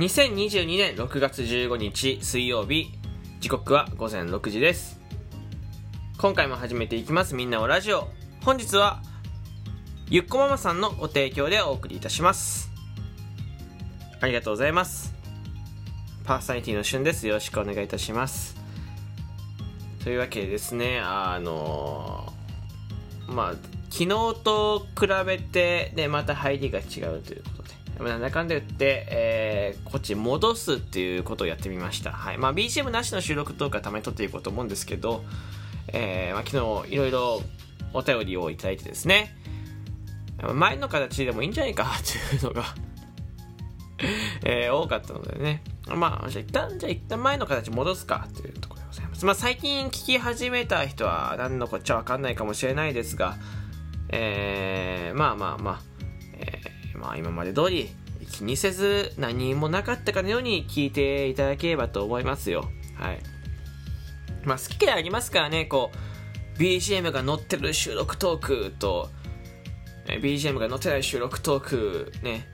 2022年6月15日水曜日時刻は午前6時です。今回も始めていきます。みんなおラジオ。本日はゆっこママさんのご提供でお送りいたします。ありがとうございます。パーソナリティのしゅんです。よろしくお願いいたします。というわけでですねあのまあ昨日と比べてでまた入りが違うということなんだかんだ言って、えー、こっち戻すっていうことをやってみました。はい。まあ、BGM なしの収録とかたまに撮っていこうと思うんですけど、えー、まあ、昨日いろいろお便りをいただいてですね、前の形でもいいんじゃないかっていうのが えー、多かったのでね。まあ、じゃあ一旦、じゃあ一旦前の形戻すかというところでございます。まあ、最近聞き始めた人は何のこっちゃわかんないかもしれないですが、えー、まあまあまあ、えー、まあ今まで通り気にせず何もなかったかのように聞いていただければと思いますよ。はい。まあ好き嫌いありますからね、こう、BGM が載ってる収録トークと、BGM が載ってない収録トークね、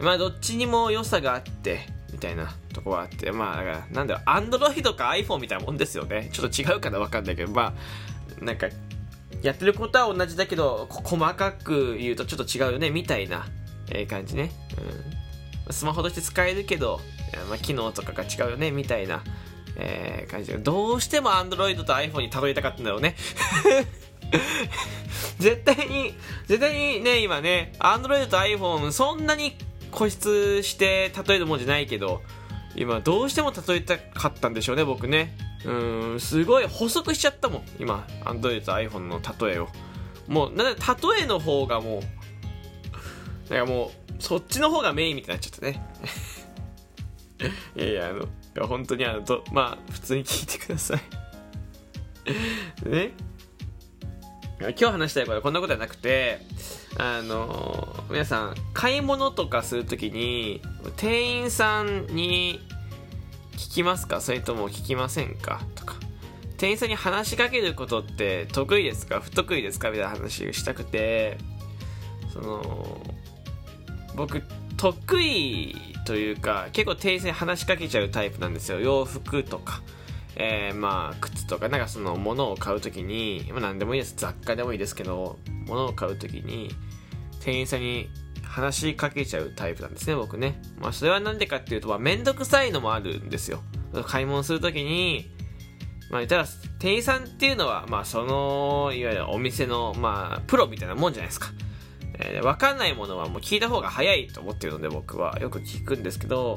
まあどっちにも良さがあって、みたいなとこはあって、まあだから、なんだろう、Android か iPhone みたいなもんですよね。ちょっと違うかなわかんないけど、まあ、なんか、やってることは同じだけど、細かく言うとちょっと違うよね、みたいな、えー、感じね。うん。スマホとして使えるけど、まあ、機能とかが違うよね、みたいな、えー、感じで。どうしても Android と iPhone にたどりたかったんだろうね。絶対に、絶対にね、今ね、Android と iPhone そんなに固執して例えるもんじゃないけど、今どうしても例えたかったんでしょうね、僕ね。うん、すごい補足しちゃったもん、今、Android と iPhone の例えを。もう、なん、例えの方がもう、なんかもう、そっちの方がメインみたいになっちゃったね。いやいや、あの、いや本当にあの、どまあ、普通に聞いてください。ね。今日話したいことはこんなことはなくて、あの、皆さん、買い物とかするときに、店員さんに聞きますか？それとも聞きませんか？とか。店員さんに話しかけることって得意ですか？不得意ですか？みたいな話をしたくて、その、僕、得意というか、結構店員さんに話しかけちゃうタイプなんですよ。洋服とか。えー、まあ、靴とか、なんかその、物を買うときに、まあ何でもいいです。雑貨でもいいですけど、物を買うときに、店員さんに話しかけちゃうタイプなんですね、僕ね。まあ、それはなんでかっていうと、まあ、くさいのもあるんですよ。買い物するときに、まあ、たら、店員さんっていうのは、まあ、その、いわゆるお店の、まあ、プロみたいなもんじゃないですか。えー、わかんないものはもう聞いた方が早いと思ってるので、僕はよく聞くんですけど、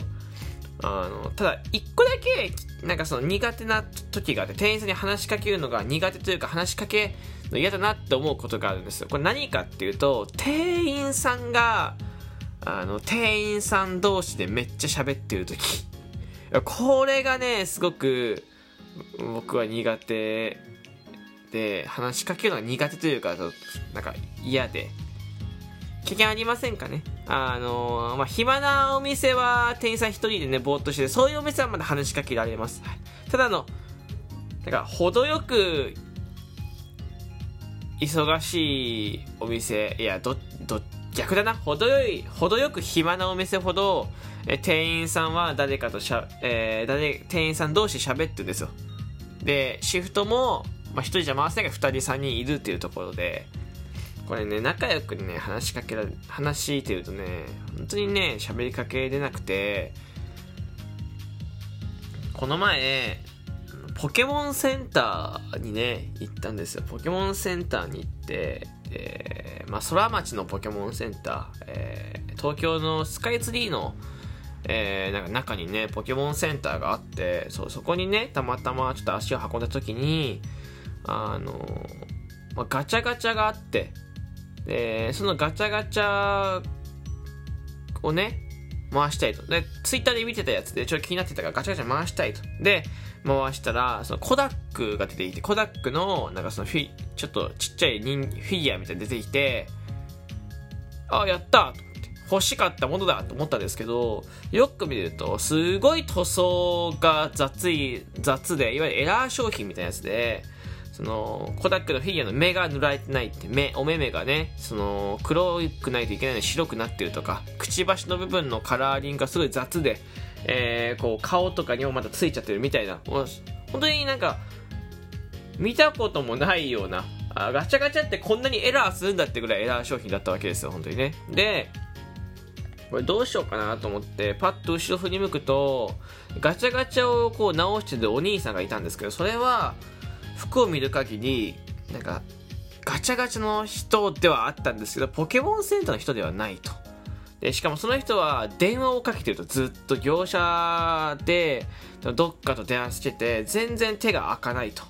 あの、ただ、一個だけ、なんかその苦手な時があって、店員さんに話しかけるのが苦手というか、話しかけの嫌だなって思うことがあるんですよ。これ何かっていうと、店員さんが、あの、店員さん同士でめっちゃ喋ってる時。これがね、すごく、僕は苦手で、話しかけるのが苦手というか、なんか嫌で。経験ありませんかね？あのー、まあ、暇なお店は店員さん一人でね、ぼーっとして、そういうお店はまだ話しかけられます。はい、ただあの、だから、程よく、忙しいお店、いや、ど、ど、逆だな。程よい、程よく暇なお店ほど、え店員さんは誰かとしゃ、えー、誰、店員さん同士喋ってるんですよ。で、シフトも、まあ、一人じゃ回せないが二人三人いるっていうところで、これね、仲良くね、話しかけら、話してるとね、本当にね、喋りかけれなくて、この前、ポケモンセンターにね、行ったんですよ。ポケモンセンターに行って、えー、まあ、空町のポケモンセンター、えー、東京のスカイツリーの、えー、なんか中にね、ポケモンセンターがあって、そう、そこにね、たまたまちょっと足を運んだ時に、あのまあ、ガチャガチャがあって、で、そのガチャガチャをね、回したいと。で、ツイッターで見てたやつでちょっと気になってたからガチャガチャ回したいと。で、回したら、そのコダックが出てきて、コダックの、なんかそのフィ、ちょっとちっちゃいフィギュアみたいに出てきて、あ、やったと思って。欲しかったものだと思ったんですけど、よく見ると、すごい塗装が雑い、雑で、いわゆるエラー商品みたいなやつで、そのコダックのフィギュアの目が塗られてないって目お目目がねその黒くないといけないのに白くなってるとかくちばしの部分のカラーリングがすごい雑で、えー、こう顔とかにもまたついちゃってるみたいな。本当になんか見たこともないようなあガチャガチャってこんなにエラーするんだってぐらいエラー商品だったわけですよ本当にね。でこれどうしようかなと思ってパッと後ろ振り向くとガチャガチャをこう直してるお兄さんがいたんですけどそれは服を見る限りなんかガチャガチャの人ではあったんですけどポケモンセンターの人ではないと。でしかもその人は電話をかけてるとずっと業者でどっかと電話してて全然手が開かないと。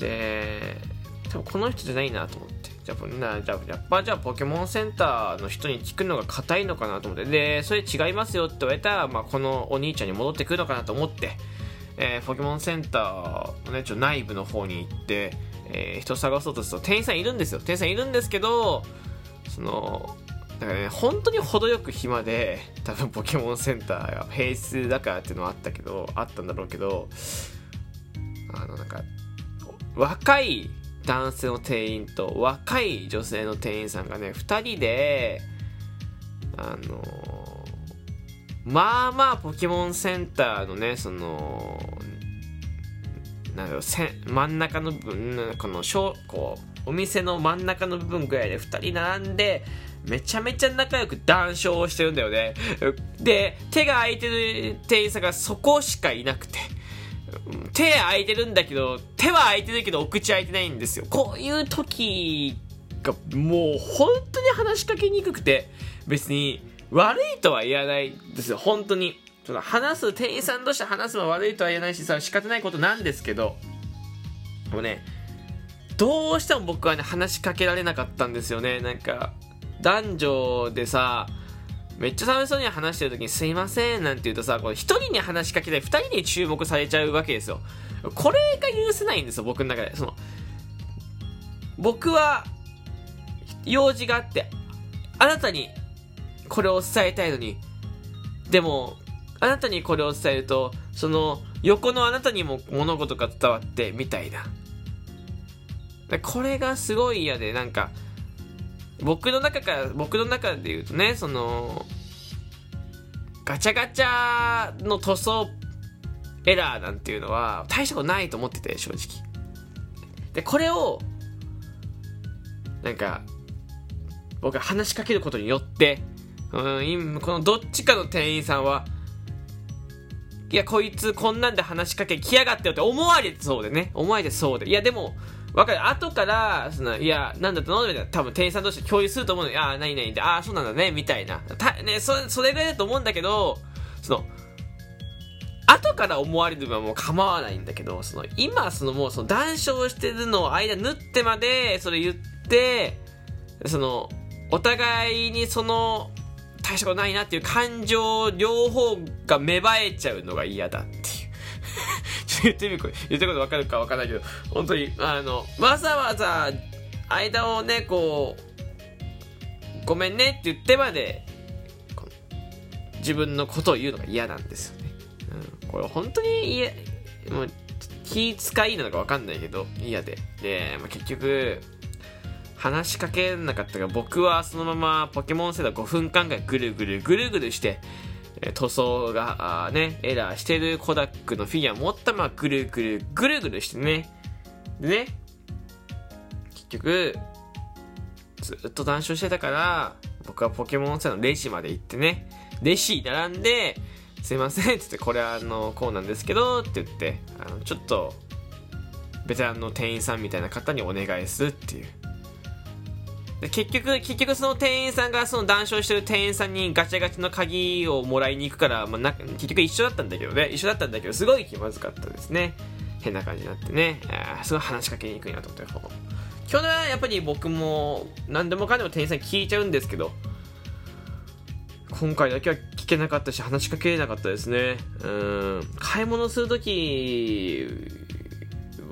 で多分この人じゃないなと思って。じゃあなじゃあやっぱじゃあポケモンセンターの人に聞くのが硬いのかなと思って。でそれ違いますよって言われたら、まあ、このお兄ちゃんに戻ってくるのかなと思って。えー、ポケモンセンターのね、ちょ内部の方に行って、えー、人探そうとすると店員さんいるんですよ。店員さんいるんですけど、その、だからね、本当に程よく暇で、多分ポケモンセンターが平日だからっていうのはあったけど、あったんだろうけど、あの、なんか、若い男性の店員と若い女性の店員さんがね、2人で、あのまあまあポケモンセンターのねそのなんだろう真ん中の部分この小こうお店の真ん中の部分ぐらいで2人並んでめちゃめちゃ仲良く談笑をしてるんだよね。で手が空いてる店員さんがそこしかいなくて手空いてるんだけど手は空いてるけどお口開いてないんですよ。こういう時がもう本当に話しかけにくくて別に悪いとは言わないですよ、本当に。その話す、店員さんとして話すのは悪いとは言えないし、さ、仕方ないことなんですけど、もうね、どうしても僕はね、話しかけられなかったんですよね。なんか、男女でさ、めっちゃ楽しそうに話してる時にすいませんなんて言うとさ、これ一人に話しかけたい、二人に注目されちゃうわけですよ。これが許せないんですよ、僕の中で。その、僕は、用事があって、あなたにこれを伝えたいのに。でも、あなたにこれを伝えると、その横のあなたにも物事が伝わって、みたいな。これがすごい嫌で、なんか、僕の中から、僕の中で言うとね、その、ガチャガチャの塗装エラーなんていうのは大したことないと思ってて、正直。で、これを、なんか、僕が話しかけることによって、うんこのどっちかの店員さんはいやこいつこんなんで話しかけ来やがってよって思われてそうでね。思われてそうで。いやでもわかる。後からそのいやなんだったの？みたいな多分店員さんとして共有すると思うのああ何々ってああそうなんだねみたいな。たねそそれぐらいだと思うんだけどその後から思われるのはもう構わないんだけどその今そのもうその談笑してるのを間縫ってまでそれ言ってそのお互いにその大したことないなっていう感情両方が芽生えちゃうのが嫌だっていう言ってみる言ってこと分かるか分かんないけど本当にあのわざわざ間をねこうごめんねって言ってまで自分のことを言うのが嫌なんですよね、うん、これ本当に嫌もう気使いなのか分かんないけど嫌でで、まあ、結局話しかけなかったが僕はそのままポケモン世代5分間ぐらいぐるぐるぐるぐるして塗装がねエラーしてるコダックのフィギュア持ったままぐるぐるぐるぐるしてね。でね結局ずっと談笑してたから僕はポケモン世代のレジまで行ってね。レシ並んですいませんって言ってこれあのこうなんですけどって言ってあのちょっとベテランの店員さんみたいな方にお願いするっていう。結局、結局その店員さんがその談笑してる店員さんにガチャガチャの鍵をもらいに行くから、まあ、な結局一緒だったんだけどね、一緒だったんだけど、すごい気まずかったですね。変な感じになってね、あすごい話しかけにくいなと思って。去年はやっぱり僕も何でもかんでも店員さん聞いちゃうんですけど、今回だけは聞けなかったし、話しかけれなかったですね。うん、買い物するとき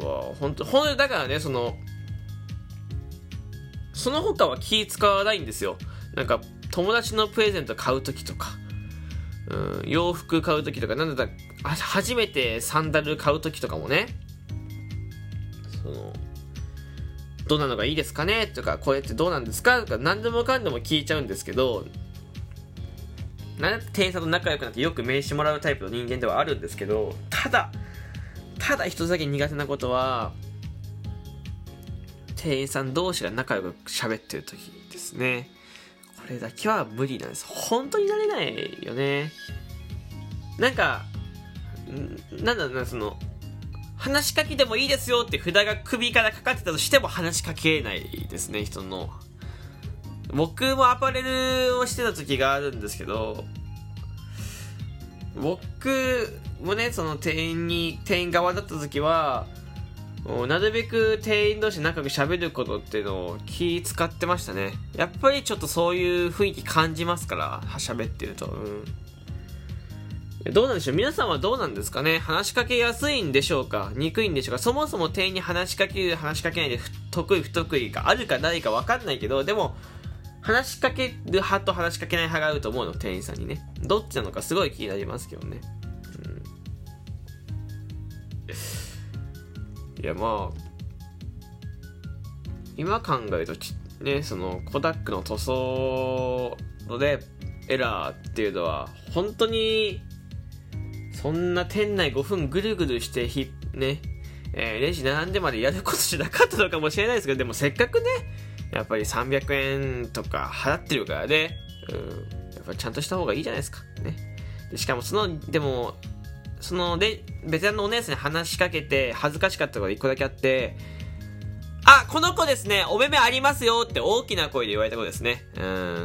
は、本当本当だからね、その、その他は気使わないんですよ。なんか、友達のプレゼント買う時とか、うん、洋服買う時とか、なんだった、初めてサンダル買う時とかもね、そのどうなのがいいですかねとかこれってどうなんですかとか何でもかんでも聞いちゃうんですけどなん店員さんと仲良くなってよく名刺もらうタイプの人間ではあるんですけどただただ一つだけ苦手なことは店員さん同士が仲良く喋ってる時ですね。これだけは無理なんです。本当になれないよね。なんかなんだろうなその話しかけてもいいですよって札が首からかかってたとしても話しかけないですね人の。僕もアパレルをしてた時があるんですけど僕もねその店員に店員側だった時はなるべく店員同士仲良く喋ることっていうのを気使ってましたね。やっぱりちょっとそういう雰囲気感じますから喋ってると。うん。どうなんでしょう？皆さんはどうなんですかね？話しかけやすいんでしょうか？憎いんでしょうか？そもそも店員に話しかける、話しかけないで得意不得意があるかないか分かんないけど、でも、話しかける派と話しかけない派があると思うの、店員さんにね。どっちなのかすごい気になりますけどね。いや、まあ、今考えるとね、その、コダックの塗装ので、エラーっていうのは、本当にそんな店内5分ぐるぐるしてひ、ね、えー、レジ並んでまでやることじゃなかったのかもしれないですけど、でもせっかくね、やっぱり300円とか払ってるからね、うん、やっぱちゃんとした方がいいじゃないですか。ね。でしかもその、でも、そので、ベテランのお姉さんに話しかけて恥ずかしかったことが1個だけあって、あ、この子ですね、お目目ありますよって大きな声で言われたことですね。う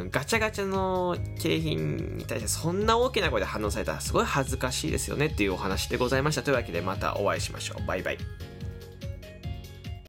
ん、ガチャガチャの景品に対してそんな大きな声で反応されたらすごい恥ずかしいですよねっていうお話でございました。というわけでまたお会いしましょう。バイバイ。